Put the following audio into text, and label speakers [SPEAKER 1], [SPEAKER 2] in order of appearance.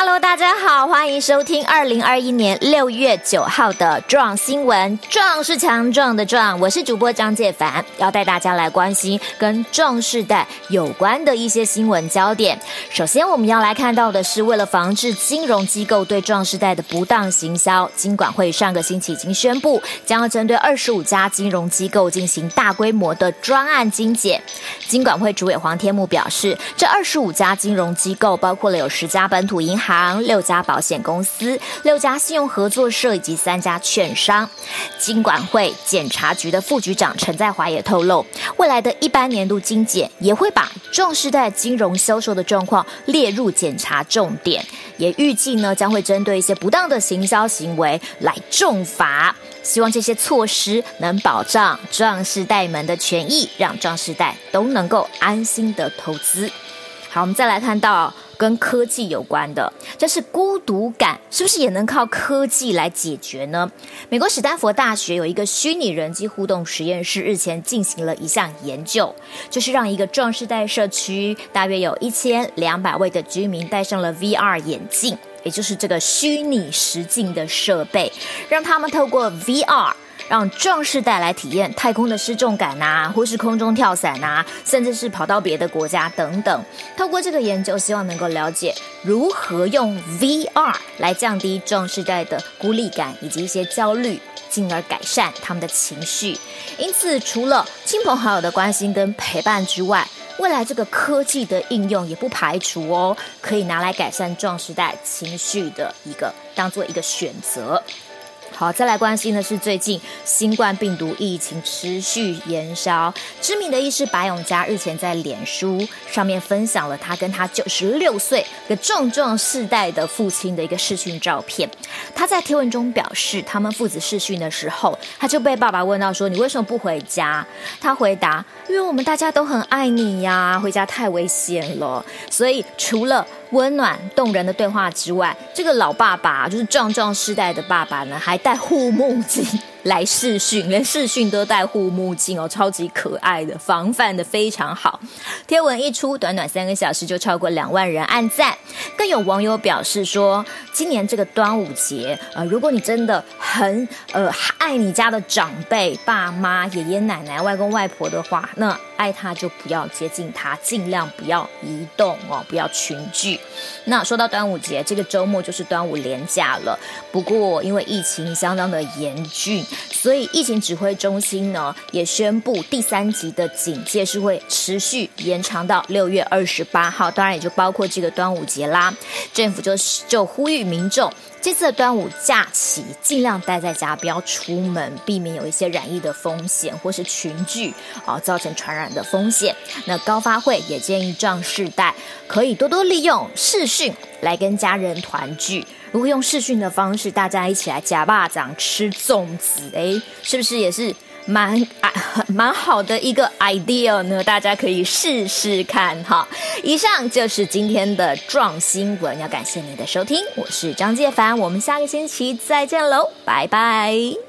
[SPEAKER 1] Hello，大家好，欢迎收听二零二一年六月九号的壮新闻。壮是强壮的壮，我是主播张介凡，要带大家来关心跟壮世代有关的一些新闻焦点。首先，我们要来看到的是，为了防治金融机构对壮世代的不当行销，金管会上个星期已经宣布，将要针对二十五家金融机构进行大规模的专案精简。金管会主委黄天木表示，这二十五家金融机构包括了有十家本土银行。行六家保险公司、六家信用合作社以及三家券商。金管会检察局的副局长陈在华也透露，未来的一般年度精简也会把壮世代金融销售的状况列入检查重点，也预计呢将会针对一些不当的行销行为来重罚。希望这些措施能保障壮世代们的权益，让壮世代都能够安心的投资。好，我们再来看到。跟科技有关的，这是孤独感，是不是也能靠科技来解决呢？美国史丹佛大学有一个虚拟人机互动实验室，日前进行了一项研究，就是让一个壮世代社区，大约有一千两百位的居民戴上了 VR 眼镜，也就是这个虚拟实境的设备，让他们透过 VR。让壮士带来体验太空的失重感啊，或是空中跳伞啊，甚至是跑到别的国家等等。透过这个研究，希望能够了解如何用 VR 来降低壮士代的孤立感以及一些焦虑，进而改善他们的情绪。因此，除了亲朋好友的关心跟陪伴之外，未来这个科技的应用也不排除哦，可以拿来改善壮士代情绪的一个，当做一个选择。好，再来关心的是最近新冠病毒疫情持续延烧。知名的医师白永嘉日前在脸书上面分享了他跟他九十六岁的壮壮世代的父亲的一个视讯照片。他在贴文中表示，他们父子视讯的时候，他就被爸爸问到说：“你为什么不回家？”他回答：“因为我们大家都很爱你呀，回家太危险了。”所以除了温暖动人的对话之外，这个老爸爸就是壮壮世代的爸爸呢，还戴护目镜来试训，连试训都戴护目镜哦，超级可爱的，防范的非常好。贴文一出，短短三个小时就超过两万人按赞，更有网友表示说，今年这个端午节，呃，如果你真的很呃爱你家的长辈、爸妈、爷爷奶奶、外公外婆的话，那爱他就不要接近他，尽量不要移动哦，不要群聚。那说到端午节，这个周末就是端午连假了。不过因为疫情相当的严峻，所以疫情指挥中心呢也宣布第三级的警戒是会持续延长到六月二十八号，当然也就包括这个端午节啦。政府就就呼吁民众。这次的端午假期，尽量待在家，不要出门，避免有一些染疫的风险，或是群聚啊，造成传染的风险。那高发会也建议壮世代可以多多利用视讯来跟家人团聚。如果用视讯的方式，大家一起来夹巴掌吃粽子，诶，是不是也是？蛮啊，蛮好的一个 idea 呢，大家可以试试看哈。以上就是今天的壮新闻，要感谢你的收听，我是张介凡，我们下个星期再见喽，拜拜。